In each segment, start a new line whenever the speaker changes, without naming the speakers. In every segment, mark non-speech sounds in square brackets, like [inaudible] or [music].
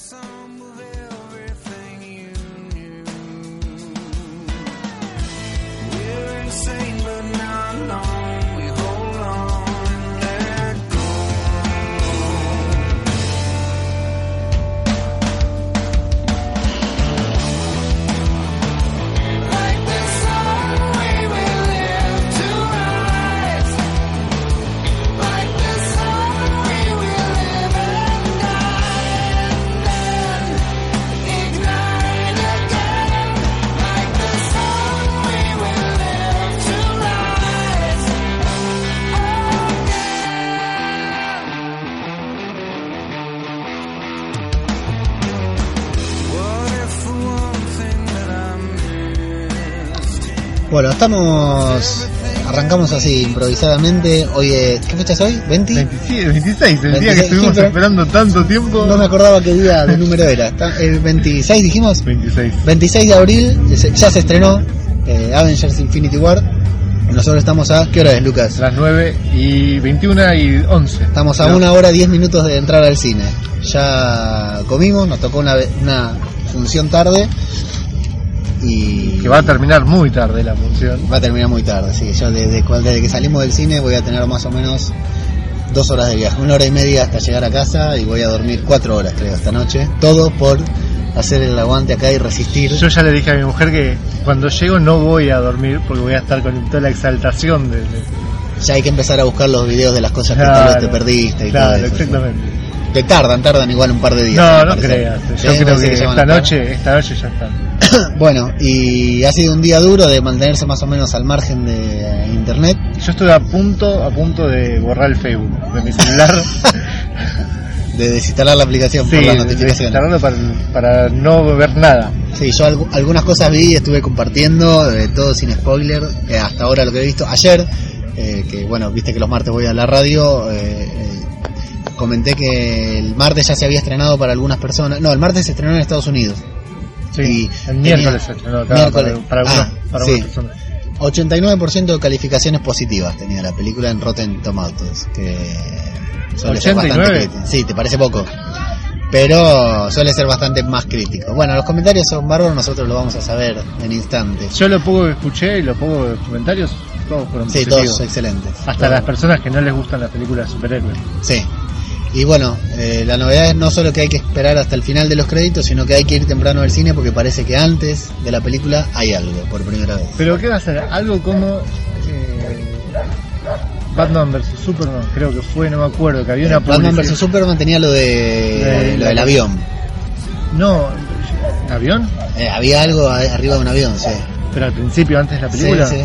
some
estamos. Arrancamos así, improvisadamente. Hoy es. ¿Qué fecha es hoy? ¿20?
27, 26, el día
26,
que estuvimos
sí,
esperando tanto tiempo.
No me acordaba qué día de número era. ¿El 26 dijimos?
26.
26 de abril ya se estrenó eh, Avengers Infinity War. Nosotros estamos a. ¿Qué hora es, Lucas?
Las 9 y 21 y 11.
Estamos a
¿no?
una hora 10 minutos de entrar al cine. Ya comimos, nos tocó una, una función tarde. Y.
Que va a terminar muy tarde la función.
Va a terminar muy tarde, sí. Yo desde, desde que salimos del cine voy a tener más o menos dos horas de viaje, una hora y media hasta llegar a casa y voy a dormir cuatro horas creo esta noche. Todo por hacer el aguante acá y resistir.
Yo ya le dije a mi mujer que cuando llego no voy a dormir porque voy a estar con toda la exaltación de.
Ya hay que empezar a buscar los videos de las cosas que tal
Claro,
vez te perdiste y
claro,
todo eso.
exactamente.
Te tardan, tardan igual un par de días.
No,
me
no creas. Yo creo que esta noche, esta noche ya están. [coughs]
Bueno, y ha sido un día duro de mantenerse más o menos al margen de internet.
Yo estuve a punto, a punto de borrar el Facebook de mi celular. [laughs]
De desinstalar la aplicación
sí,
por las notificaciones.
para, para no ver nada.
Sí, yo algu- algunas cosas vi y estuve compartiendo, eh, todo sin spoiler, eh, hasta ahora lo que he visto. Ayer, eh, que bueno, viste que los martes voy a la radio, eh, comenté que el martes ya se había estrenado para algunas personas. No, el martes se estrenó en Estados Unidos.
Sí,
Y
el
tenía-
miércoles se estrenó acá
miércoles.
para, para,
Ah,
algunos- para
sí.
personas.
89% de calificaciones positivas tenía la película en Rotten Tomatoes, que suele ser
89.
bastante crítico. Sí, te parece poco. Pero suele ser bastante más crítico. Bueno, los comentarios son bárbaros, nosotros lo vamos a saber en instantes.
Yo lo poco que escuché y los pocos comentarios, todos fueron
Sí,
positivos.
todos excelentes.
Hasta
Todos.
las personas que no les gustan las películas de superhéroes.
Sí. Y bueno, eh, la novedad es no solo que hay que esperar hasta el final de los créditos, sino que hay que ir temprano al cine porque parece que antes de la película hay algo por primera vez.
Pero ¿qué va a ser? Algo como eh, Batman vs Superman, creo que fue, no me acuerdo, que había una
Batman vs Superman tenía lo de
De-
lo del avión.
No, ¿avión?
Eh, había algo arriba de un avión, sí.
Pero al principio, antes de la
Sí,
película.
sí.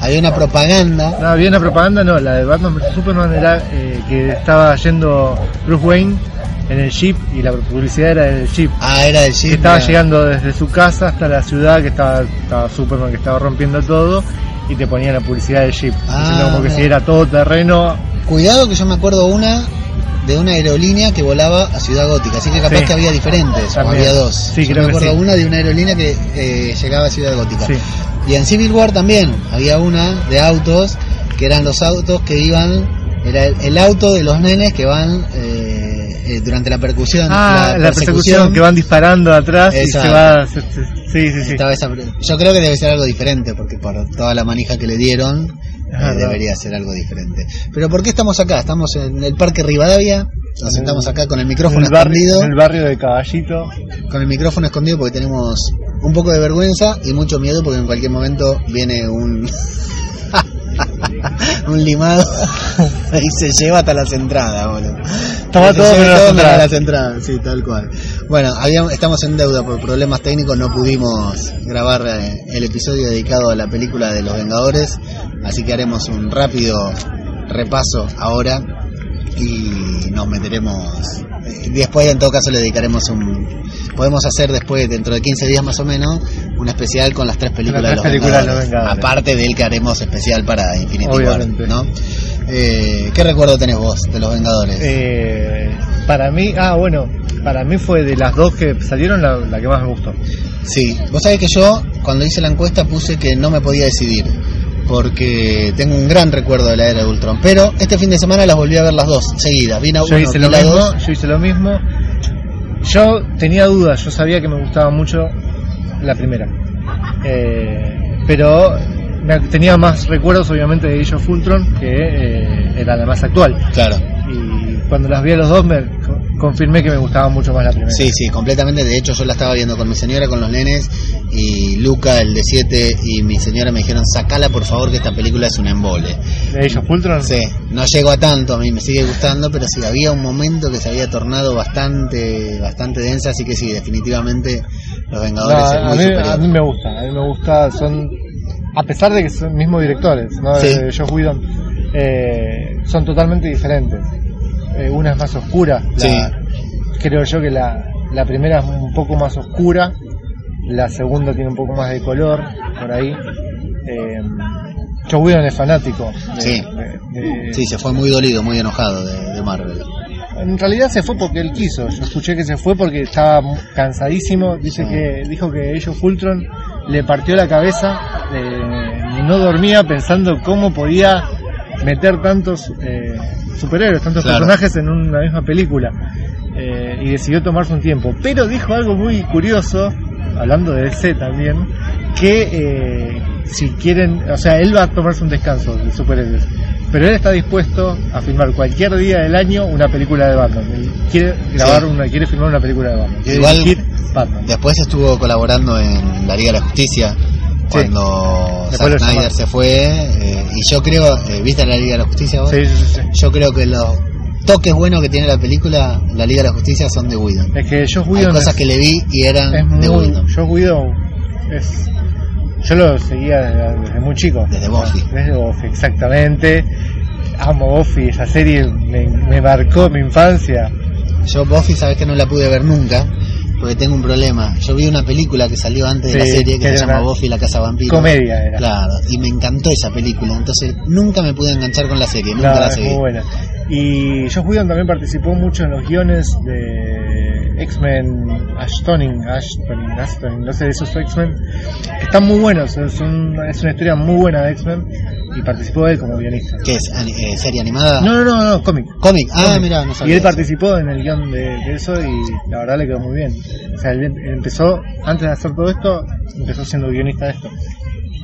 Había una propaganda.
No, había una propaganda, no, la de Batman vs Superman era eh, que estaba yendo Bruce Wayne en el jeep y la publicidad era del jeep.
Ah, era del
que
jeep.
estaba
era-
llegando desde su casa hasta la ciudad, que estaba, estaba Superman que estaba rompiendo todo y te ponían la publicidad del jeep.
Ah,
como que si era todo terreno.
Cuidado que yo me acuerdo una de una aerolínea que volaba a Ciudad Gótica, así que capaz
Sí.
que había diferentes, o había dos.
Sí,
Yo
creo
me acuerdo
sí.
una de una aerolínea que eh, llegaba a Ciudad Gótica.
Sí.
Y en Civil War también había una de autos que eran los autos que iban, era el, el auto de los nenes que van eh, eh, durante la percusión.
Ah, la, persecución que van disparando atrás y se va. se- se- sí, sí, sí.
Esa- yo creo que debe ser algo diferente, porque por toda la manija que le dieron,
Ajá, no.
debería ser algo diferente. Pero ¿por qué estamos acá? Estamos en el Parque Rivadavia, nos sentamos acá con el
en
micrófono
el, barrio,
escondido,
en el barrio de Caballito.
con el micrófono escondido porque tenemos un poco de vergüenza y mucho miedo porque en cualquier momento viene un [laughs] un limado [laughs] y se lleva hasta las entradas, boludo.
Toma todo
todo menos
entradas.
las entradas, sí, tal cual. Bueno, habíamos- estamos en deuda por problemas técnicos, no pudimos grabar eh, el episodio dedicado a la película de Los Vengadores, así que haremos un rápido repaso ahora y nos meteremos eh, después en todo caso le dedicaremos un podemos hacer después dentro de 15 días más o menos un especial con las tres películas,
Las
de, los
de
Vengadores. aparte del que haremos especial para Infinity
Obviamente.
War ¿no? Eh, ¿qué recuerdo tenés vos de los Vengadores?
Eh, para mí, ah, bueno, para mí fue de las dos que salieron la, la que más me gustó.
Sí, vos sabés que yo cuando hice la encuesta puse que no me podía decidir porque tengo un gran recuerdo de la era de Ultron, pero este fin de semana las volví a ver las dos seguidas, vi una
Yo
uno,
hice lo mismo,
dos.
yo hice lo mismo. yo tenía dudas, yo sabía que me gustaba mucho la primera. Eh, pero me- tenía más recuerdos obviamente de Age of Ultron, que eh, era la más actual.
Claro.
Y cuando las vi a los dos me confirmé que me gustaba mucho más la primera.
Sí, sí, completamente. De hecho, yo la estaba viendo con mi señora, con los nenes, y Luca, el de 7, y mi señora me dijeron, sacala por favor, que esta película es un embole.
¿De Age of Ultron?
Sí, no llego a tanto, a mí me sigue gustando, pero sí, había un momento que se había tornado bastante bastante densa, así que sí, definitivamente Los
No,
Vengadores es
a,
muy
mí,
superior.
a mí me gusta, a mí me gusta, son, a pesar de que son mismos directores, ¿no?
Sí.
De Josh Whedon, eh, son totalmente diferentes. Eh, una es más oscura, la-
Sí.
creo yo que la, la primera es un poco más oscura, la segunda tiene un poco más de color, por ahí. Eh, Josh Whedon es fanático. de-
Sí.
de- de-
Sí, se fue muy dolido, muy enojado de, Marvel.
En realidad se fue porque él quiso. Yo escuché que se fue porque estaba cansadísimo. Dice
Sí.
que dijo que ellos Fultron le partió la cabeza. eh, no dormía pensando cómo podía meter tantos eh, superhéroes, tantos
Claro.
personajes en una misma película. Eh, y decidió tomarse un tiempo. Pero dijo algo muy curioso, hablando de DC también, que eh, si quieren, o sea, él va a tomarse un descanso de superhéroes. Pero él está dispuesto a filmar cualquier día del año una película de Batman. Él quiere grabar
Sí.
una, quiere filmar una película de Batman. Quiere
Igual-
Batman.
Después estuvo colaborando en la Liga de la Justicia, cuando Zack
lo
Snyder se fue, eh, y yo creo, eh, ¿viste la Liga de la Justicia vos?
Sí, sí, sí, sí.
Yo creo que los toques buenos que tiene la película, la Liga de la Justicia, son de Whedon.
Es que
Hay
Whedon
cosas
es,
que le vi y eran de Whedon.
Josh Whedon es, yo lo seguía desde, desde muy chico.
Desde Buffy.
Desde Buffy, exactamente. Amo Buffy, esa serie me, me marcó mi infancia.
Yo Buffy, sabes que no la pude ver nunca, porque tengo un problema. Yo vi una película que salió antes de la serie
que
se llama Buffy la Casa Vampiro.
Comedia era.
Claro, y me encantó esa película, entonces nunca me pude enganchar con la serie, nunca
No,
la
es
seguí.
muy buena. Y Josh Whedon también participó mucho en los guiones de X-Men Ashtoning, Ashtoning, Ashtoning, no sé, de esos X-Men, que están muy buenos, es, un- es una historia muy buena de X-Men y participó él como guionista.
¿Qué es? Eh, ¿Serie animada?
No, no, no, no, cómic.
¿Cómic? Ah, mira, no
y
sabía.
él
eso.
participó en el guion de, de eso y la verdad le quedó muy bien. O sea, él empezó, antes de hacer todo esto, empezó siendo guionista de esto.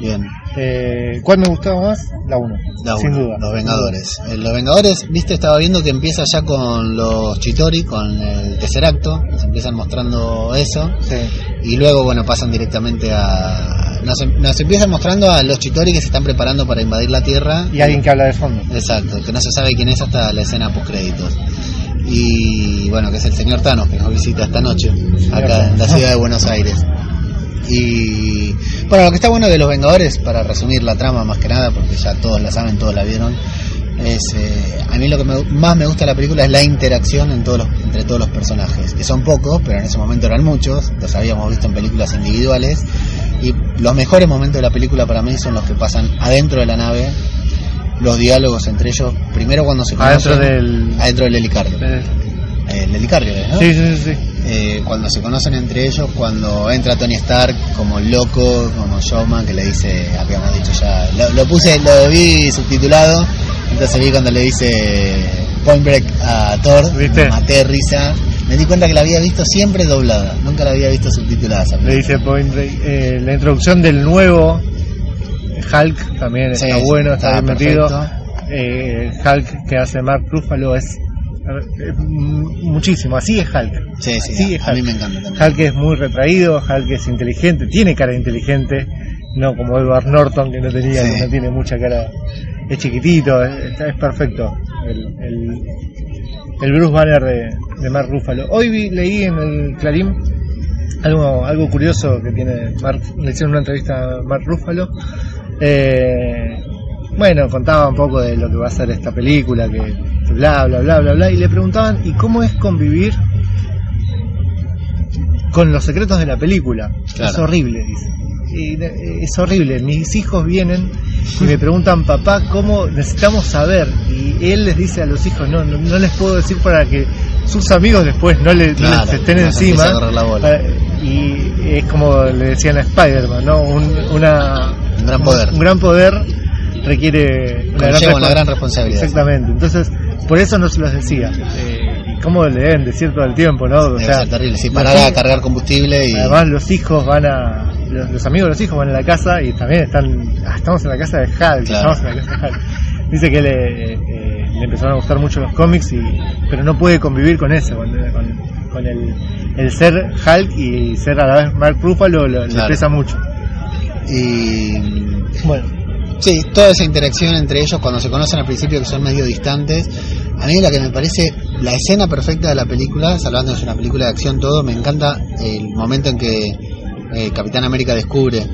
Bien,
Eh, ¿Cuál me gustaba más? La 1,
la
sin duda.
Los Vengadores. Eh, Los Vengadores, viste, estaba viendo que empieza ya con los Chitori, con el tercer acto, se empiezan mostrando eso,
Sí.
y luego, bueno, pasan directamente a... Nos, em- nos empiezan mostrando a los Chitori que se están preparando para invadir la Tierra.
Y alguien que habla de fondo.
Exacto, que no se sabe quién es hasta la escena post créditos. Y bueno, que es el señor Thanos que nos visita esta noche, acá en la ciudad de Buenos Aires. Y bueno, lo que está bueno de los Vengadores, para resumir la trama más que nada, porque ya todos la saben, todos la vieron, es eh, a mí lo que me- más me gusta de la película es la interacción en todos los- entre todos los personajes, que son pocos, pero en ese momento eran muchos, los habíamos visto en películas individuales, y los mejores momentos de la película para mí son los que pasan adentro de la nave, los diálogos entre ellos, primero cuando se conocen,
Adentro del...
adentro del helicardio,
Eh,
el helicardio, ¿no?
Sí, sí, sí, sí.
Eh, cuando se conocen entre ellos, cuando entra Tony Stark como loco, como Showman, que le dice, habíamos dicho ya, lo, lo puse, lo vi subtitulado, entonces vi cuando le dice Point Break a Thor,
¿Viste?
me maté risa, me di cuenta que la había visto siempre doblada, nunca la había visto subtitulada. esa
Le dice Point Break. Eh, la introducción del nuevo Hulk también
Sí,
está bueno, está,
está
bien metido. Eh, Hulk que hace Mark Ruffalo es muchísimo, así es Hulk.
Sí, sí,
Sí,
a, a mí
Hulk.
me encanta también.
Hulk es muy retraído, Hulk es inteligente, tiene cara inteligente, no como Edward Norton que no tenía,
Sí.
que no tiene mucha cara, es chiquitito, es, es perfecto el, el, el Bruce Banner de, de Mark Ruffalo. Hoy vi, leí en el Clarín algo, algo curioso que tiene Mark, le hicieron una entrevista a Mark Ruffalo. Eh, bueno, contaba un poco de lo que va a ser esta película, que, que bla, bla, bla, bla, bla, y le preguntaban, ¿y cómo es convivir con los secretos de la película?
Claro.
Es horrible, dice. Y, eh, es horrible. Mis hijos vienen y me preguntan, papá, ¿cómo necesitamos saber? Y él les dice a los hijos, no, no, no les puedo decir para que sus amigos después no, le, no les estén encima.
la bola.
Eh, Y es como le decían a Spider-Man, ¿no? Un, una,
Un gran poder.
Un, gran poder requiere una
gran responsabilidad.
Exactamente. Entonces, por eso no se los decía. Eh, y cómo le deben decir todo el tiempo, ¿no? O
Debe
sea,
ser terrible. Parar a cargar combustible y.
Además los hijos van a... Los, los amigos de los hijos van a la casa y también están... ah, estamos en la casa de Hulk,
Claro.
estamos en la casa de Hulk. Dice que le, eh, le empezaron a gustar mucho los cómics, y, pero no puede convivir con eso, con, con- con el, el ser Hulk y ser a la vez Mark Ruffalo lo, le
Claro.
pesa mucho.
y
Bueno,
Sí, toda esa interacción entre ellos cuando se conocen al principio que son medio distantes. A mí la que me parece la escena perfecta de la película, salvando es una película de acción todo, me encanta el momento en que eh, Capitán América descubre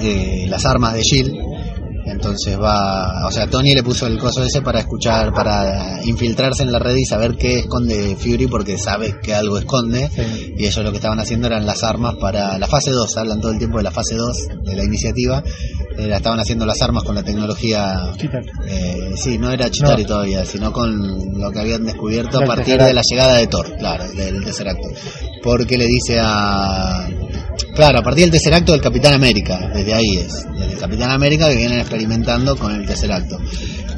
eh, las armas de Shield. Entonces va, o sea, Tony le puso el coso ese para escuchar, para infiltrarse en la red y saber qué esconde Fury porque sabe que algo esconde.
sí.
Y ellos lo que estaban haciendo eran las armas para la fase 2, hablan todo el tiempo de la fase 2 de la iniciativa. Eh, la estaban haciendo las armas con la tecnología, eh, sí, no era Chitari
No.
todavía, sino con lo que habían descubierto a partir de la llegada de Thor, claro, del tercer acto. Porque le dice a... Claro, a partir del tercer acto del Capitán América, desde ahí es, desde el Capitán América que vienen experimentando con el tercer acto.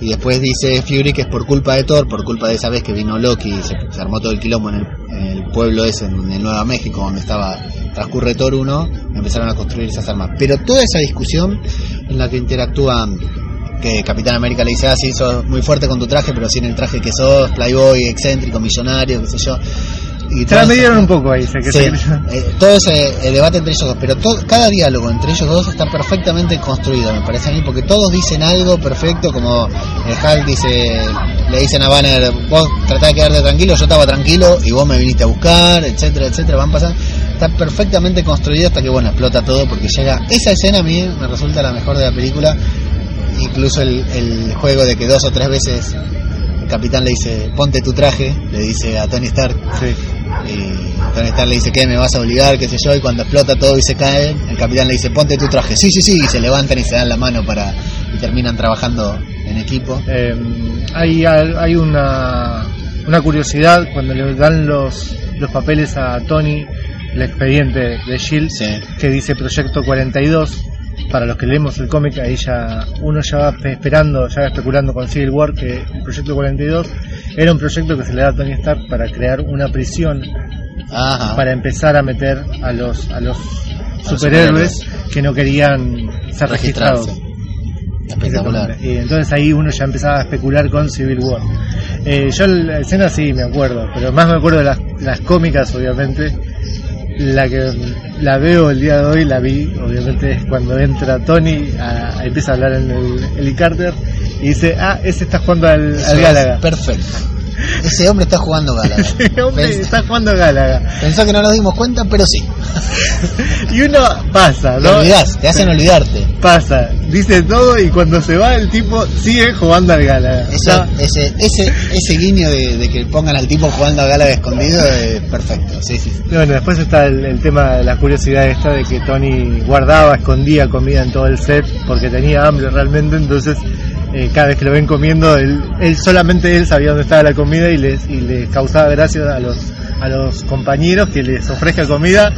Y después dice Fury que es por culpa de Thor, por culpa de esa vez que vino Loki y se, armó todo el quilombo en el, en el pueblo ese, en, en Nueva México, donde estaba transcurre Thor 1, empezaron a construir esas armas. Pero toda esa discusión en la que interactúan, que Capitán América le dice, ah, sí, sos muy fuerte con tu traje, pero sin el traje que sos, playboy, excéntrico, millonario, qué sé yo. Y
Se un poco ahí, sé que
Sí,
se-
eh, todo ese eh, debate entre ellos dos, pero to- cada diálogo entre ellos dos está perfectamente construido, me parece a mí, porque todos dicen algo perfecto, como el Hulk dice, le dicen a Banner, vos tratás de quedarte tranquilo, yo estaba tranquilo y vos me viniste a buscar, etcétera, etcétera, van pasando, está perfectamente construido hasta que bueno, explota todo, porque llega, esa escena a mí me resulta la mejor de la película, incluso el, el juego de que dos o tres veces el capitán le dice, ponte tu traje, le dice a Tony Stark,
sí.
Y Tony Stark le dice que me vas a obligar, qué sé yo, y cuando explota todo y se cae, el capitán le dice ponte tu traje, sí, sí, sí, y se levantan y se dan la mano para y terminan trabajando en equipo.
Eh, hay, hay una, una curiosidad cuando le dan los, los papeles a Tony, el expediente de Shield,
Sí.
Que dice Proyecto 42. Para los que leemos el cómic, ahí ya uno ya va pe- esperando, ya va especulando con Civil War que el Proyecto 42 era un proyecto que se le da a Tony Stark para crear una prisión
Ajá.
para empezar a meter a los a los superhéroes que no querían ser registrados.
Espectacular.
Y entonces ahí uno ya empezaba a especular con Civil War. Eh, yo la escena sí me acuerdo, pero más me acuerdo de las, las cómicas, obviamente. La que la veo el día de hoy, la vi, obviamente, es cuando entra Tony, a- a- empieza a hablar en el helicóptero y dice, ah, ese está jugando al, al.
Perfecto. Ese hombre está jugando Gálaga. [laughs]
Ese hombre
Pens-
está jugando al Gálaga.
Pensó que no nos dimos cuenta, pero sí. [laughs]
Y uno pasa,
Te
¿no?
olvidás, te hacen olvidarte.
Pasa, dice todo y cuando se va el tipo sigue jugando al Gálaga.
Eso, ese, ese, ese guiño de, de que pongan al tipo jugando a Gálaga escondido es perfecto. Sí, sí.
Bueno, después está el, el tema de la curiosidad esta de que Tony guardaba, escondía comida en todo el set porque tenía hambre realmente, entonces eh, cada vez que lo ven comiendo, él, él solamente él sabía dónde estaba la comida y les, y les causaba gracia a los, a los compañeros que les ofrezca comida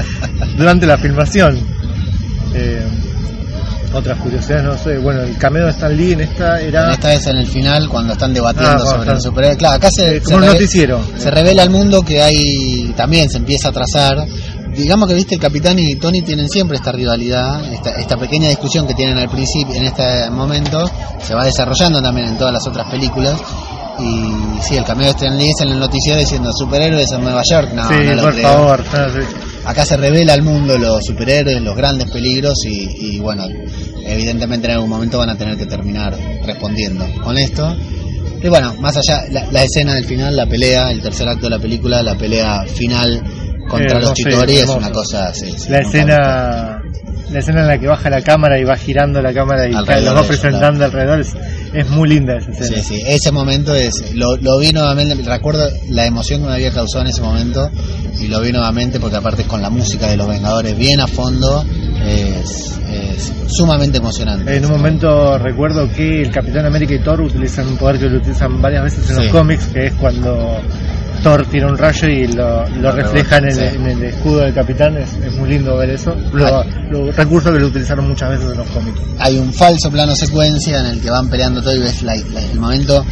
durante la filmación. Eh, otras curiosidades, no sé, bueno, el cameo de Stan Lee en esta era
Esta vez en el final, cuando están debatiendo
Ah,
sobre
están-
los superhéroes. Claro, acá se,
eh,
se
como un noticiero.
se revela al mundo que hay también se empieza a trazar digamos que viste el capitán y Tony tienen siempre esta rivalidad esta, esta pequeña discusión que tienen al principio en este momento se va desarrollando también en todas las otras películas y sí el cameo de Stan Lee es en el noticiero diciendo superhéroes en Nueva York no,
sí,
no lo
por
creo.
favor. no, sí.
acá se revela al mundo los superhéroes los grandes peligros y, y bueno evidentemente en algún momento van a tener que terminar respondiendo con esto y bueno, más allá, la, la escena del final, la pelea, el tercer acto de la película, la pelea final contra
Eh,
los
no,
Chitori es una cosa. sí, sí,
la escena la escena en la que baja la cámara y va girando la cámara y los va
de ellos,
presentando alrededor es, es muy linda esa escena
Sí, sí, ese momento es. Lo, lo vi nuevamente, recuerdo la emoción que me había causado en ese momento y lo vi nuevamente porque, aparte, con la música de los Vengadores bien a fondo, es, es sumamente emocionante.
en un momento recuerdo que el Capitán América y Thor utilizan un poder que lo utilizan varias veces en
Sí.
los cómics que es cuando Thor tira un rayo y lo, lo
Lo
refleja en el,
rebota, sí.
en el escudo del Capitán es, es muy lindo ver eso lo,
Ah.
lo- recurso que lo utilizaron muchas veces en los cómics
hay un falso plano secuencia en el que van peleando todo y ves la- la- el momento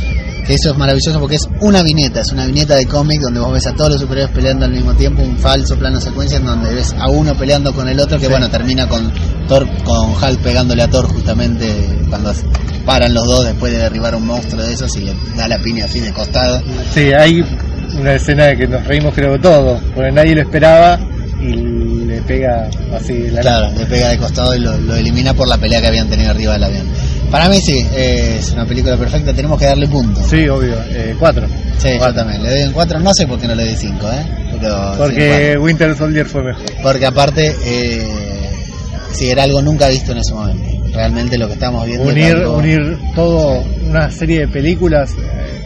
que eso es maravilloso porque es una viñeta, es una viñeta de cómic donde vos ves a todos los superhéroes peleando al mismo tiempo, un falso plano secuencia en donde ves a uno peleando con el otro, que
Sí.
bueno, termina con Thor, con Hulk pegándole a Thor justamente cuando paran los dos después de derribar un monstruo de esos y le da la piña así de costado.
Sí, hay una escena de que nos reímos creo que todos, porque nadie lo esperaba y le pega así de la
Claro, le pega de costado y lo, lo elimina por la pelea que habían tenido arriba del avión. Para mí sí, es una película perfecta, tenemos que darle puntos.
Sí, obvio, eh, cuatro.
Sí, yo
Cuatro.
también. Le doy un 4, no sé por qué no le doy 5, ¿eh? Pero, sí,
Porque Winter Soldier fue mejor.
cuatro. porque aparte, eh, sí, era algo nunca visto en ese momento. Realmente lo que estamos viendo
Unir,
es algo-
unir todo, una serie de películas, eh,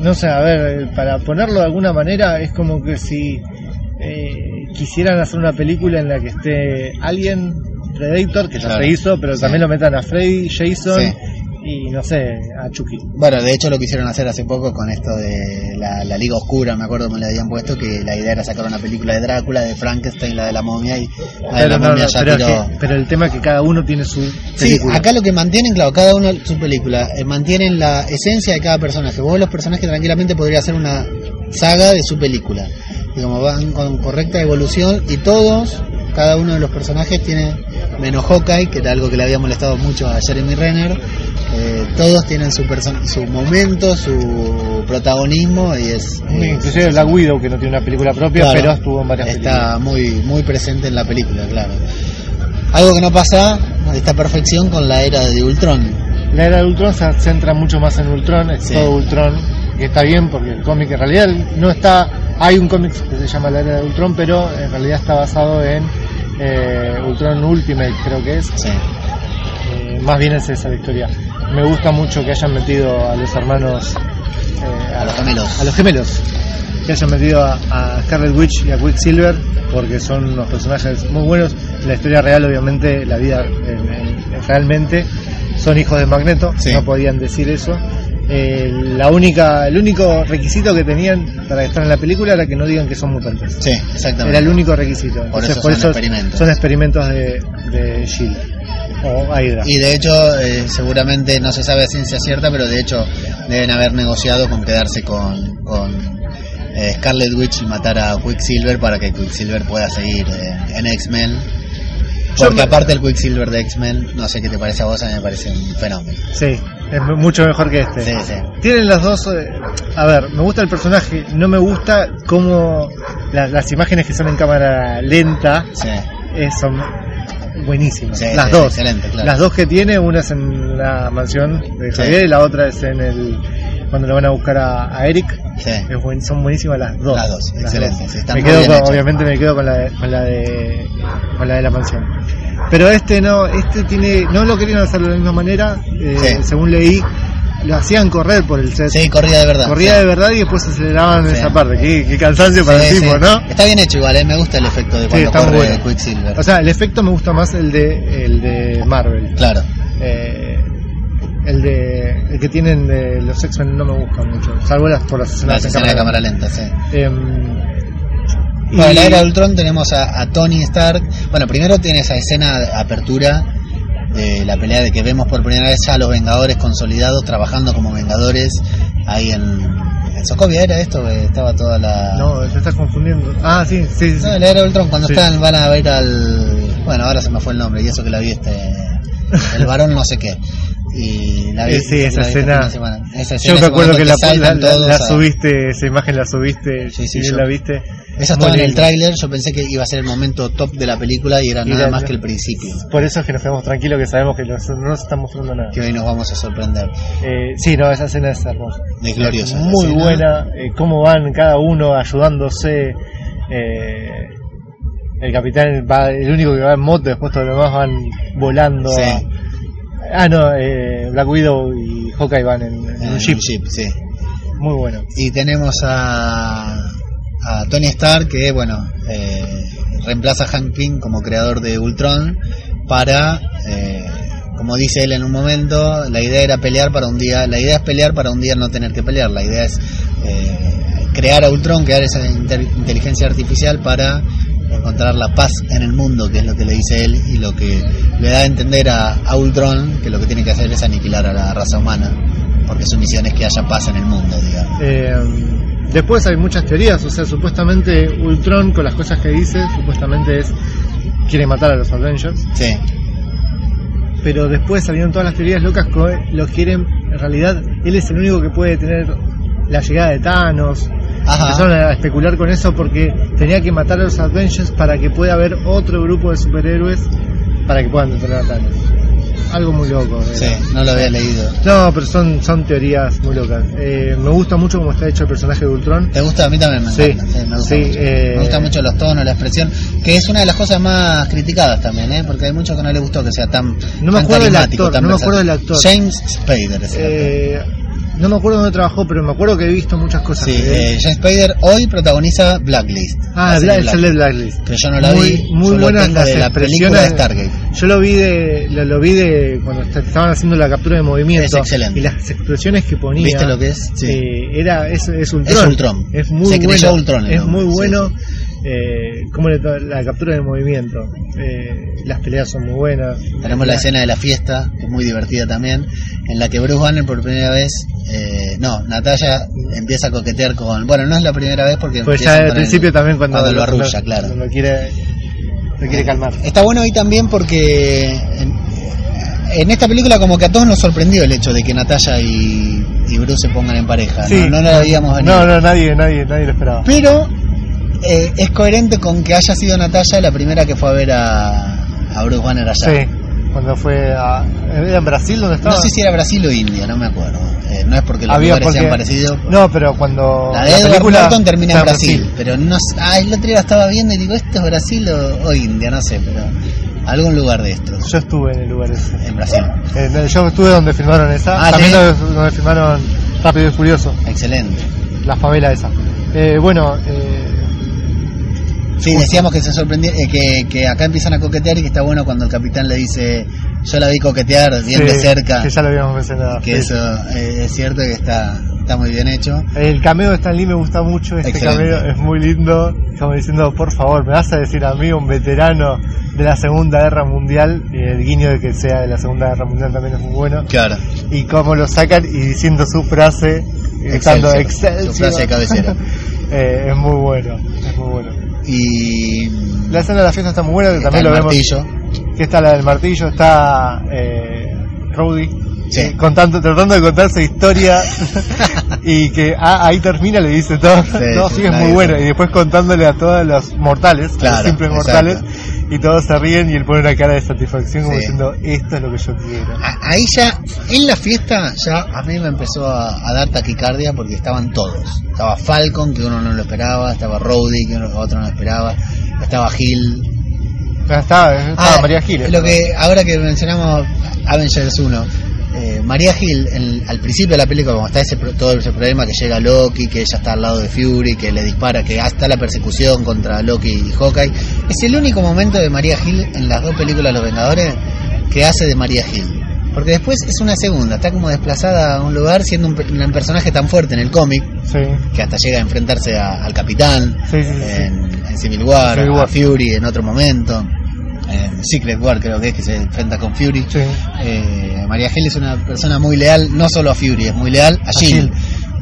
no sé, a ver, eh, para ponerlo de alguna manera, es como que si eh, quisieran hacer una película en la que esté Alien, Predator, que ya
Claro.
se hizo, pero
Sí.
también lo metan a Freddy, Jason
Sí.
Y no sé, a Chucky.
Bueno, de hecho lo quisieron hacer hace poco con esto de la, la Liga Oscura, me acuerdo me le habían puesto que la idea era sacar una película de Drácula, de Frankenstein, la de la momia y la de la
no,
momia
no,
ya
pero, es
tiró...
que- pero el tema es que cada uno tiene su
Sí,
película.
acá lo que mantienen, claro, cada uno su película, eh, mantienen la esencia de cada personaje. Vos los personajes tranquilamente podría hacer una saga de su película. Digamos, van con correcta evolución y todos, cada uno de los personajes tiene, menos Hawkeye, que era algo que le había molestado mucho a Jeremy Renner, eh, todos tienen su, su momento, su protagonismo y es... eh,
Inclusive Black Widow, que no tiene una película propia,
Claro,
pero estuvo en varias películas.
está muy muy presente en la película, claro. Algo que no pasa, esta perfección con la era de Ultron.
La era de Ultron se centra mucho más en Ultron, es
Sí.
todo Ultron, que está bien porque el cómic en realidad no está, hay un cómic que se llama La era de Ultron, pero en realidad está basado en eh, Ultron Ultimate, creo que es,
Sí.
Eh, más bien es esa la historia. Me gusta mucho que hayan metido a los hermanos, eh,
A los gemelos.
a los gemelos, que hayan metido a, a Scarlet Witch y a Quicksilver, porque son unos personajes muy buenos. La historia real, obviamente, la vida en- en- realmente, son hijos de Magneto,
Sí.
no podían decir eso. Eh, la única, el único requisito que tenían para estar en la película era que no digan que son mutantes.
Sí, exactamente.
Era el único requisito.
Por
Entonces,
eso son experimentos.
son experimentos de, de Shield o Hydra.
Y de hecho, eh, seguramente no se sabe a ciencia cierta, pero de hecho deben haber negociado con quedarse con, con eh, Scarlet Witch y matar a Quicksilver para que Quicksilver pueda seguir eh, en X-Men. Porque
me-
aparte el Quicksilver de X-Men, no sé qué te parece a vos, a mí me parece un fenómeno.
Sí, es mu- mucho mejor que este.
Sí, sí.
Tienen las dos. eh, a ver, me gusta el personaje, no me gusta cómo la- las imágenes que son en cámara lenta
Sí,
eh, son buenísimas.
Sí,
las
sí,
dos.
excelente, claro.
Las dos que tiene, una es en la mansión de
Sí.
Javier y la otra es en el. cuando lo van a buscar a, a Eric. Es buen- son buenísimas las dos.
Las dos, excelentes, están
Me quedo
bien
con-
hechas.
obviamente me quedo con la, de, con la de con la de la mansión. Pero este no, este tiene, no lo querían hacer de la misma manera, eh, según leí, lo hacían correr por el set.
Sí, corría de verdad.
Corría
sí.
de verdad y después aceleraban
Sí.
esa parte. Qué, qué cansancio para
Sí,
el tipo. ¿no?
Está bien hecho igual, eh, me gusta el efecto de cuando
está muy
corre
bueno.
Quicksilver.
O sea, el efecto me gusta más el de el de Marvel.
claro.
Eh, el de el que tienen de los X-Men no me gusta mucho, salvo las por las escenas
Las
en
escenas de cámara
lenta.
lenta, sí.
Em,
Bueno, la era de Ultron tenemos a, a Tony Stark. Bueno, primero tiene esa escena de apertura de la pelea de que vemos por primera vez ya a los Vengadores consolidados trabajando como Vengadores ahí en, en Sokovia era esto estaba toda la
No, te estás confundiendo. Ah, sí, sí, sí.
No, la era Ultron cuando
Sí.
están van a ver al bueno ahora se me fue el nombre y eso que la vi este el [laughs] varón no sé qué y la vi
Eh, sí, esa
la este
escena- Yo me acuerdo que la, la- la- subiste, esa imagen la subiste,
Sí, sí, yo-
la viste.
Esa
Muy
estaba en el tráiler, yo pensé que iba a ser el momento top de la película y era
Y
nada más que el principio.
Por eso es que nos quedamos tranquilos, que sabemos que nos- no nos están mostrando nada.
Que hoy nos vamos a sorprender.
Eh, sí, no, esa escena es hermosa.
Es gloriosa.
Muy
escena.
buena, eh, cómo van cada uno ayudándose. eh, el capitán va, el único que va en moto, después todos los demás van volando.
Sí.
Ah, no, eh, Black Widow y Hawkeye van en, en
En
un jeep.
sí.
Muy bueno.
Y tenemos a, a Tony Stark que, bueno, eh, reemplaza a Hank Pym como creador de Ultron para, eh, como dice él en un momento, la idea era pelear para un día, la idea es pelear para un día no tener que pelear, la idea es eh, crear a Ultron, crear esa inteligencia artificial para encontrar la paz en el mundo, que es lo que le dice él y lo que le da a entender a, a Ultron que lo que tiene que hacer es aniquilar a la raza humana porque su misión es que haya paz en el mundo, digamos.
Después hay muchas teorías, o sea, supuestamente Ultron con las cosas que dice, supuestamente es quiere matar a los Avengers,
Sí,
pero después salieron todas las teorías locas que los quieren, en realidad él es el único que puede tener la llegada de Thanos.
Ajá.
Empezaron a especular con eso porque tenía que matar a los Avengers para que pueda haber otro grupo de superhéroes para que puedan detener a Thanos. Algo muy loco. era.
sí, no lo había leído.
No, pero son, son teorías muy locas. Eh, me gusta mucho cómo está hecho el personaje de Ultron.
¿Te gusta? A mí también me
Sí,
encanta. Sí, me gusta
sí,
mucho.
eh,
Me gustan mucho los tonos, la expresión, que es una de las cosas más criticadas también, ¿eh? porque hay muchos que no les gustó que sea tan.
No me
tan
acuerdo del actor,
tan
no me acuerdo del actor.
James Spader es el actor.
Eh, no me acuerdo dónde trabajó, pero me acuerdo que he visto muchas cosas.
Sí, eh, James Spader hoy protagoniza Blacklist.
ah, es el de Blacklist.
Que yo no la
muy,
vi,
Muy buenas las
de la película de. Stargate.
Yo lo vi de, lo, lo vi de cuando est- estaban haciendo la captura de movimiento.
Es excelente.
Y las expresiones que ponía.
¿Viste lo que es? Sí.
eh, era, es, es Ultron.
Es Ultron.
Es muy
Se
bueno.
Ultron
es muy
sí,
bueno. Eh, como la captura de movimiento. Eh, las peleas son muy buenas.
Tenemos la escena de la fiesta, que es muy divertida también, en la que Bruce Banner por primera vez, eh, no, Natalia empieza a coquetear con, bueno, no es la primera vez porque
Pues ya al
el-
principio también cuando,
cuando lo arrulla, claro.
cuando quiere, lo quiere calmar.
Está bueno ahí también porque en, en esta película como que a todos nos sorprendió el hecho de que Natalia y, y Bruce se pongan en pareja,
Sí.
no, no lo habíamos venido.
No, no, nadie, nadie, nadie lo esperaba.
Pero eh, es coherente con que haya sido Natalia la primera que fue a ver a, a Bruce Banner allá.
Sí, cuando fue a. ¿Era en Brasil donde estaba?
No sé si era Brasil o India, no me acuerdo. Eh, no es porque los
Había
lugares sean
porque-
parecidos.
No, pero cuando.
La de Edward
película
Norton termina en Brasil, pero no ah, el otro día la estaba viendo y digo, ¿esto es Brasil o, o India? No sé, pero algún lugar de estos,
Yo estuve en el lugar ese.
en Brasil.
Eh, yo estuve donde filmaron esa.
Ah,
también
¿sí?
donde, filmaron Rápido y Furioso,
Excelente.
la favela esa. Eh, bueno, eh,
Sí, decíamos que se sorprendió, eh, que, que acá empiezan a coquetear y que está bueno cuando el capitán le dice, yo la vi coquetear bien
sí,
de cerca,
Que ya lo habíamos mencionado.
que
sí.
eso eh, es cierto que está, está muy bien hecho.
El cameo de Stan Lee me gusta mucho, este
Excelente.
cameo es muy lindo, como diciendo, por favor, me vas a decir a mí, un veterano de la Segunda Guerra Mundial, y el guiño de que sea de la Segunda Guerra Mundial también es muy bueno,
Claro.
y cómo lo sacan y diciendo su frase, gritando
Excelsior. su frase de cabecera. [laughs]
Eh, es muy bueno, es muy bueno.
Y
La escena de la fiesta está muy buena, que también lo vemos,
martillo.
que está la del martillo, está eh, Rudy,
Sí.
eh, contando, tratando de contar su historia [laughs] y que ah, ahí termina le dice todo,
Sí,
no,
sí,
sí, es muy bueno
sabe.
y después contándole a todos los mortales, a los simples
exacto.
mortales y todos se ríen y él pone una cara de satisfacción como diciendo esto es lo que yo quiero.
A- Ahí ya, en la fiesta, ya a mí me empezó a, a dar taquicardia porque estaban todos. Estaba Falcon, que uno no lo esperaba, estaba Rhodey, que uno, otro no lo esperaba, estaba
estaba, estaba
Ah,
María Giles.
Lo que, ahora que mencionamos Avengers 1, eh, María Hill, en- al principio de la película, como está ese, todo ese problema que llega Loki, que ella está al lado de Fury, que le dispara, que hasta la persecución contra Loki y Hawkeye, es el único momento de María Hill en las dos películas Los Vengadores que hace de María Hill. Porque después es una segunda, está como desplazada a un lugar siendo un, pe- un personaje tan fuerte en el cómic,
Sí,
que hasta llega a enfrentarse a- al capitán
sí, sí,
en, en Civil War,
Civil
a
War.
Fury en otro momento, en Secret War creo que es que se enfrenta con Fury.
Sí.
Eh, María Hill es una persona muy leal, no solo a Fury, es muy leal a
A
Jill.
Jill.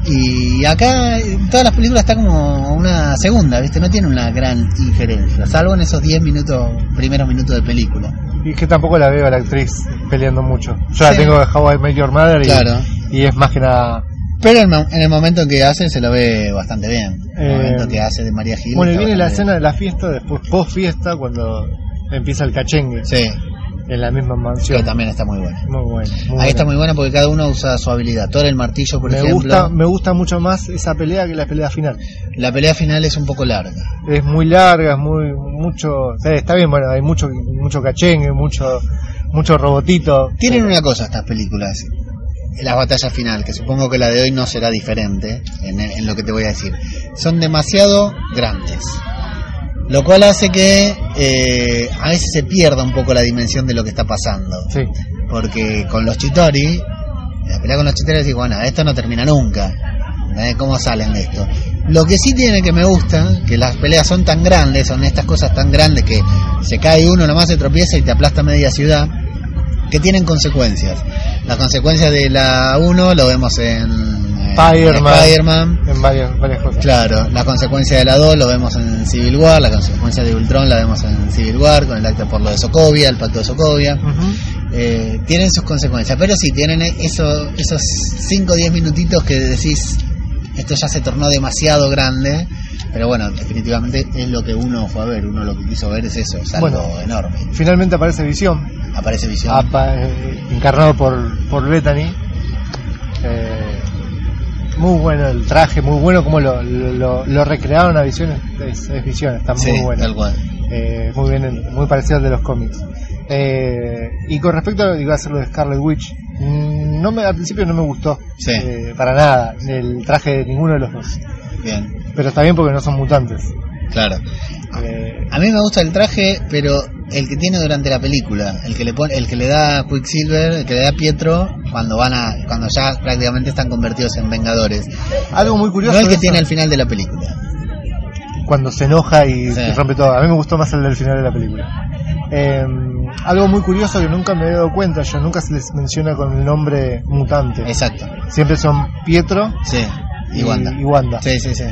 Y acá en todas las películas está como una segunda, ¿viste? No tiene una gran diferencia, salvo en esos 10 minutos, primeros minutos de película.
Y que tampoco la veo a la actriz peleando mucho. Yo la
Sí.
tengo de How I Met Your Mother y,
Claro.
y es más que nada
Pero en, el momento en que hace se lo ve bastante bien. En el
Eh,
momento que hace de María Hill.
Bueno, y viene la escena de la fiesta, después post fiesta, cuando empieza el cachengue.
Sí,
en la misma
que
mansión.
también está muy bueno.
Muy bueno. muy
Ahí está muy buena porque cada uno usa su habilidad. Thor el martillo, por
me
ejemplo.
gusta, me gusta mucho más esa pelea que la pelea final.
La pelea final es un poco larga.
Es muy larga, es muy mucho, sí, está bien, bueno, hay mucho mucho cachengue, mucho mucho robotito.
Tienen una cosa estas películas, las batallas final, que supongo que la de hoy no será diferente en, en lo que te voy a decir. Son demasiado grandes. Lo cual hace que eh, a veces se pierda un poco la dimensión de lo que está pasando.
Sí.
Porque con los Chitori, la pelea con los Chitori, digo, bueno, esto no termina nunca. ¿Eh? ¿Cómo salen de esto? Lo que sí tiene que me gusta, que las peleas son tan grandes, son estas cosas tan grandes que se cae uno, nomás se tropieza y te aplasta media ciudad, que tienen consecuencias. Las consecuencias de la 1 lo vemos en
Spider-Man.
Spider-Man.
En varias, varias cosas.
Claro, la consecuencia de la 2 lo vemos en Civil War, la consecuencia de Ultron la vemos en Civil War, con el acta por lo de Sokovia, el pacto de Sokovia. Eh, tienen sus consecuencias, pero sí tienen eso, esos 5 o 10 minutitos que decís, esto ya se tornó demasiado grande, pero bueno, definitivamente es lo que uno fue a ver, uno lo que quiso ver es eso, es algo
Bueno.
enorme.
Finalmente aparece Visión,
Aparece Visión.
apa- eh, encarnado por, por Bethany. Eh, muy bueno el traje, muy bueno como lo, lo, lo recrearon a Visión, es, es está
sí,
muy bueno.
tal cual.
Eh, muy bien, muy parecido al de los cómics. Eh, y con respecto a iba a hacer lo de Scarlet Witch, mm, no me, al principio no me gustó
Sí.
eh, para nada el traje de ninguno de los dos.
Bien,
Pero está bien porque no son mutantes.
Claro.
Eh,
A mí me gusta el traje, pero el que tiene durante la película, el que le pone, el que le da Quicksilver, el que le da Pietro cuando van a, cuando ya prácticamente están convertidos en Vengadores.
algo muy curioso
No el que
eso,
tiene al final de la película.
cuando se enoja y,
Sí.
y rompe todo. A mí me gustó más el del final de la película. Eh, algo muy curioso que nunca me había dado cuenta, yo nunca se les menciona con el nombre mutante.
Exacto.
Siempre son Pietro
Sí. Y Wanda.
y Wanda.
Sí, sí, sí.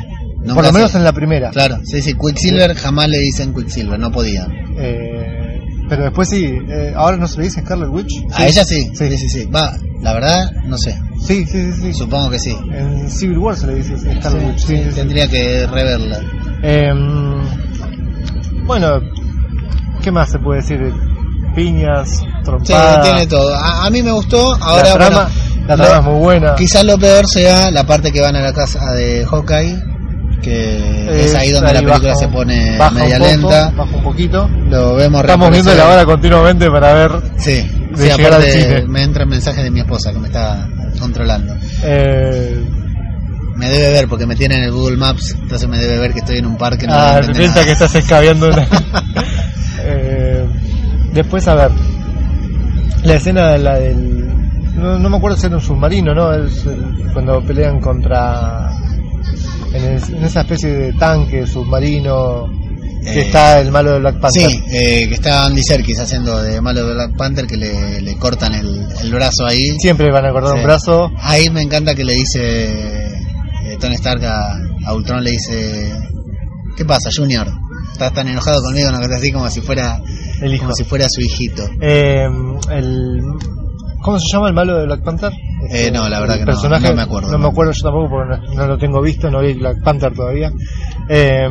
Por lo menos
se-
en la primera.
Claro, sí, sí. Quicksilver jamás le dicen Quicksilver, no podían.
Eh, pero después sí, eh, ahora no se le dice Scarlet Witch.
A ella sí.
Sí.
Sí, sí, sí. Va, la verdad, no sé.
Sí, sí, sí. sí.
Supongo que sí.
En Civil War se le dice Scarlet
Sí,
Witch. Sí,
sí,
sí, sí.
Tendría que reverla.
Eh, bueno, ¿qué más se puede decir? Piñas,
Sí,
trompadas.
tiene todo. A, a mí me gustó. Ahora,
la trama,
bueno,
la
lo-
trama es muy buena.
Quizás lo peor sea la parte que van a la casa de Hawkeye, que es ahí donde la película
baja
se pone media
poco,
lenta.
Baja un poquito.
Lo vemos
Estamos viendo la hora continuamente para ver.
Sí,
de
sí aparte me entran mensajes de mi esposa que me está controlando.
Eh,
Me debe ver porque me tiene en el Google Maps, entonces me debe ver que estoy en un parque. No
ah, piensa que estás escabeando una. [laughs] [laughs] Eh, después, a ver. La escena de la del. No, no me acuerdo si era un submarino, ¿no? Es el- cuando pelean contra. En, es- en esa especie de tanque submarino. Que
Eh,
está el malo de Black Panther.
Sí, eh, que está Andy Serkis haciendo de malo de Black Panther que le, le cortan el, el brazo ahí.
Siempre van a cortar
Sí.
un brazo.
Ahí me encanta que le dice eh, Tony Stark a, a Ultron, le dice, ¿qué pasa, Junior? Estás tan enojado conmigo, no así como si fuera
El hijo.
como si fuera su hijito.
El, ¿Cómo se llama el malo de Black Panther?
Eh, no, la verdad que no,
personaje,
no me acuerdo.
No me acuerdo yo tampoco porque no, no lo tengo visto, no vi Black Panther todavía. Eh,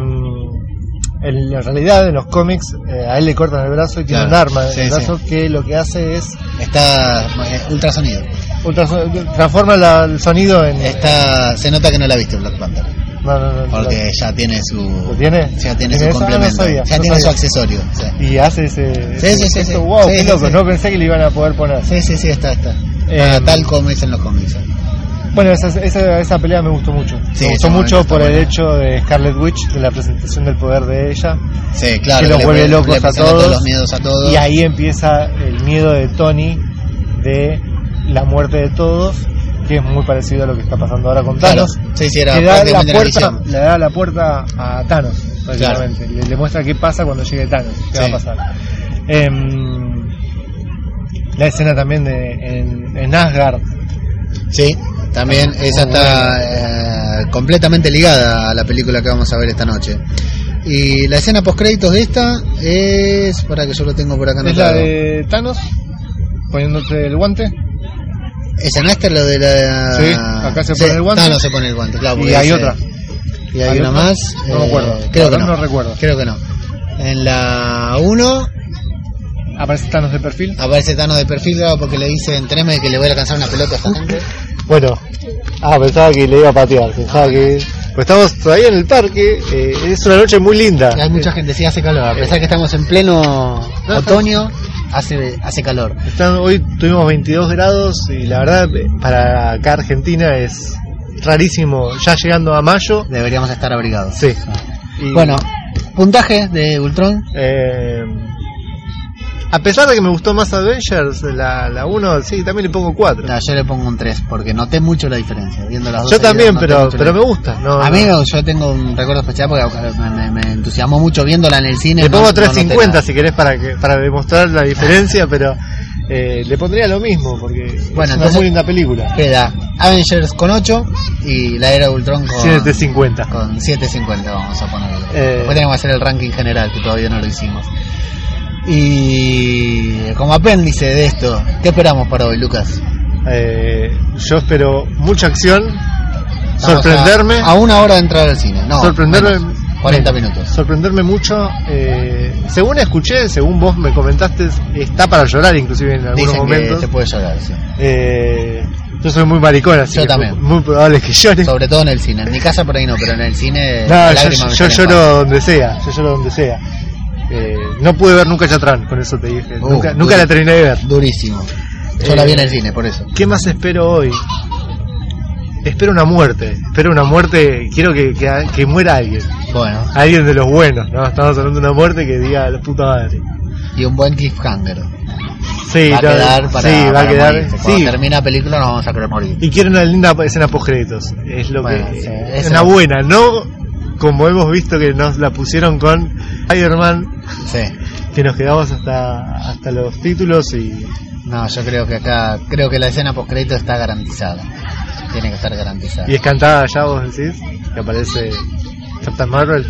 en la realidad, en los cómics, eh, a él le cortan el brazo y tiene
Claro,
un arma en
sí,
el
sí.
brazo que lo que hace es
Está eh, ultrasonido.
ultraso- transforma la- el sonido en.
Está, se nota que no la viste Black Panther,
No, no, no,
porque ya tiene su,
¿Lo tiene?
ya tiene
¿Tiene
su
no
complemento,
sabía,
ya
no
tiene su accesorio. sí.
Y hace ese.
Sí, sí.
Wow, qué loco, no pensé que le iban a poder poner.
Sí, sí, sí, está, está.
Eh,
tal como es en los cómics.
Bueno, esa, esa, esa pelea me gustó mucho.
Sí,
me gustó mucho por el hecho de Scarlet Witch, de la presentación del poder de ella.
Sí, claro.
Que los
le-
vuelve
le
locos a todos.
los miedos a todos.
Y ahí empieza el miedo de Tony de la muerte de todos, que es muy parecido a lo que está pasando ahora con
Claro,
Thanos.
sí, sí, era
que da la puerta, le da la puerta a Thanos, básicamente. Le, le muestra qué pasa cuando llegue Thanos, qué va a pasar. Em, la escena también de en, en Asgard,
Sí, también
Muy
esa está eh, completamente ligada a la película que vamos a ver esta noche. Y la escena post créditos de esta es para que yo lo tengo por acá
es la
anotado.
de Thanos poniéndose el guante.
Esa no esta es lo de la
Sí, acá se pone el guante.
Ah, no se pone el guante, claro.
Y hay otra.
Y hay,
¿Hay
una
otra?
más.
No me
eh,
acuerdo.
Creo
La
que no.
no recuerdo.
Creo que no. En la 1
Aparece Thanos de perfil.
aparece Thanos de perfil, claro, porque le dicen, teneme que le voy a alcanzar una pelota a esta gente.
Bueno, ah, pensaba que le iba a patear, pensaba que... Pues estamos todavía en el parque, eh, es una noche muy linda.
Y hay mucha gente, sí hace calor. A pesar que estamos en pleno
No,
otoño, hace, hace calor.
Están- hoy tuvimos 22 grados y la verdad eh, para acá Argentina es rarísimo, ya llegando a mayo.
Deberíamos estar abrigados.
Sí. Y,
Bueno, puntaje de Ultron.
eh, a pesar de que me gustó más Avengers, la, la 1, sí, también le pongo 4.
No, yo le pongo un 3 porque noté mucho la diferencia. Viendo las dos
Yo también, pero, pero
la-
me gusta. No,
A mí
no.
yo tengo un recuerdo especial porque me, me- me entusiasmó mucho viéndola en el cine.
Le pongo
no noté
350
nada.
si querés para que para demostrar la diferencia, [laughs] pero eh, le pondría lo mismo, porque
Bueno,
es una muy linda película.
Queda Avengers con 8 y la era de Ultron con,
750.
con 7.50 vamos a ponerlo.
Eh.
Después tenemos que hacer el ranking general que todavía no lo hicimos. Y como apéndice de esto, ¿qué esperamos para hoy, Lucas?
Eh, yo espero mucha acción,
Estamos
sorprenderme,
A, a una hora de entrar al cine. No,
sorprenderme,
menos, 40
menos.
minutos.
sorprenderme mucho. eh, según escuché, según vos me comentaste, está para llorar inclusive en algunos
Dicen
momentos.
que se puede llorar, sí.
Eh, yo soy muy maricón, así
Yo
que
también.
muy probable que llore.
Sobre todo en el cine. En mi casa por ahí no, pero en el cine.
No, yo, lloro donde sea, yo lloro donde sea. Eh, no pude ver nunca Chatrán, con eso te dije.
Uh,
nunca, nunca la terminé de ver.
Durísimo. Yo
Eh,
la vi en el cine, por eso.
¿Qué más espero hoy? Espero una muerte. Espero una muerte. Quiero que, que, que muera alguien.
Bueno,
Alguien de los buenos, ¿no? Estamos hablando de una muerte que diga la puta madre.
y un buen cliffhanger.
Sí,
va a quedar para,
sí, va a quedar.
morirse. Cuando
Sí,
termina la película nos vamos a querer morir.
y quiero una linda escena post créditos. Es lo
Bueno,
que.
sí,
es una buena, no como hemos visto que nos la pusieron con Spider-Man,
Sí.
que nos quedamos hasta, hasta los títulos y.
No, yo creo que acá, creo que la escena post crédito está garantizada. Tiene que estar garantizada.
Y es cantada ya, vos decís, que aparece Captain Marvel.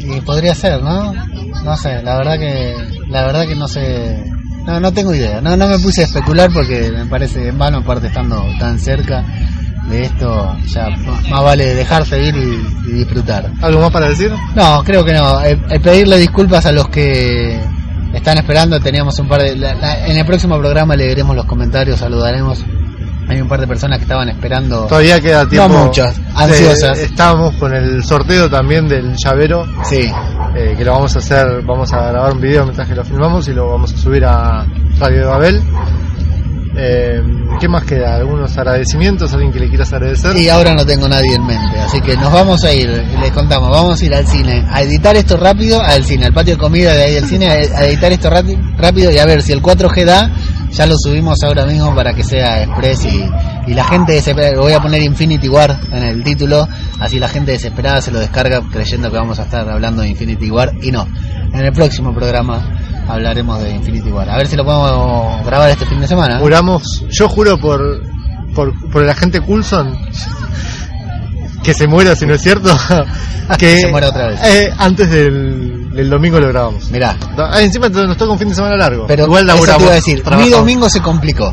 Y podría ser, ¿no? No sé, la verdad que, la verdad que no sé, no, no tengo idea. No, no me puse a especular porque me parece en vano, aparte estando tan cerca de esto, ya más vale dejarse ir y, y disfrutar.
¿Algo más para decir?
No, creo que no. El, el pedirle disculpas a los que están esperando. Teníamos un par de. la- la- en el próximo programa leeremos los comentarios, saludaremos. Hay un par de personas que estaban esperando.
Todavía queda tiempo.
muchas, ansiosas.
Eh, estábamos con el sorteo también del llavero,
Sí,
eh, que lo vamos a hacer, vamos a grabar un video mientras que lo filmamos y lo vamos a subir a Radio de Babel. Eh, ¿Qué más queda? ¿Algunos agradecimientos? ¿Alguien que le quieras agradecer?
y ahora no tengo nadie en mente. Así que nos vamos a ir, les contamos, vamos a ir al cine, a editar esto rápido, al cine, al patio de comida de ahí del cine, a, a editar esto rápido y a ver si el 4G da. Ya lo subimos ahora mismo para que sea express y, y la gente desesperada, voy a poner Infinity War en el título, así la gente desesperada se lo descarga creyendo que vamos a estar hablando de Infinity War y no. En el próximo programa hablaremos de Infinity War. A ver si lo podemos grabar este fin de semana.
Juramos, yo juro por, por, por el agente Coulson que se muera si no es cierto, [laughs] que
Que se muera otra vez.
eh, antes del, del domingo lo grabamos.
Mirá,
Ah, encima nos toca un fin de semana largo.
pero
Igual
eso te
laburamos,
iba a decir, mi domingo se complicó.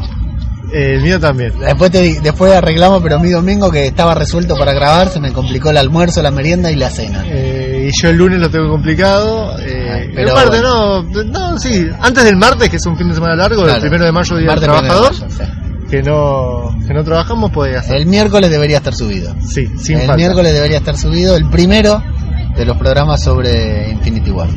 Eh, el mío también.
Después te después arreglamos, pero mi domingo que estaba resuelto para grabar se me complicó el almuerzo, la merienda y la cena.
Eh, y yo el lunes lo tengo complicado. Eh,
pero bueno.
no, no, sí, antes del martes, que es un fin de semana largo,
Claro.
el primero de mayo, Día del
de
Trabajador,
mayo, sí.
que no que no trabajamos, puede hacer.
El miércoles debería estar subido.
sí, sin
el
falta.
miércoles debería estar subido el primero de los programas sobre Infinity War.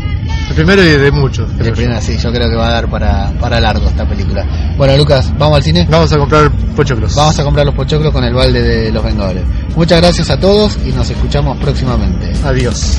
El primero y de muchos.
El primero, sí, yo creo que va a dar para, para largo esta película. Bueno, Lucas, ¿vamos al cine?
Vamos a comprar pochoclos.
Vamos a comprar los pochoclos con el balde de los Vengadores. Muchas gracias a todos y nos escuchamos próximamente.
Adiós.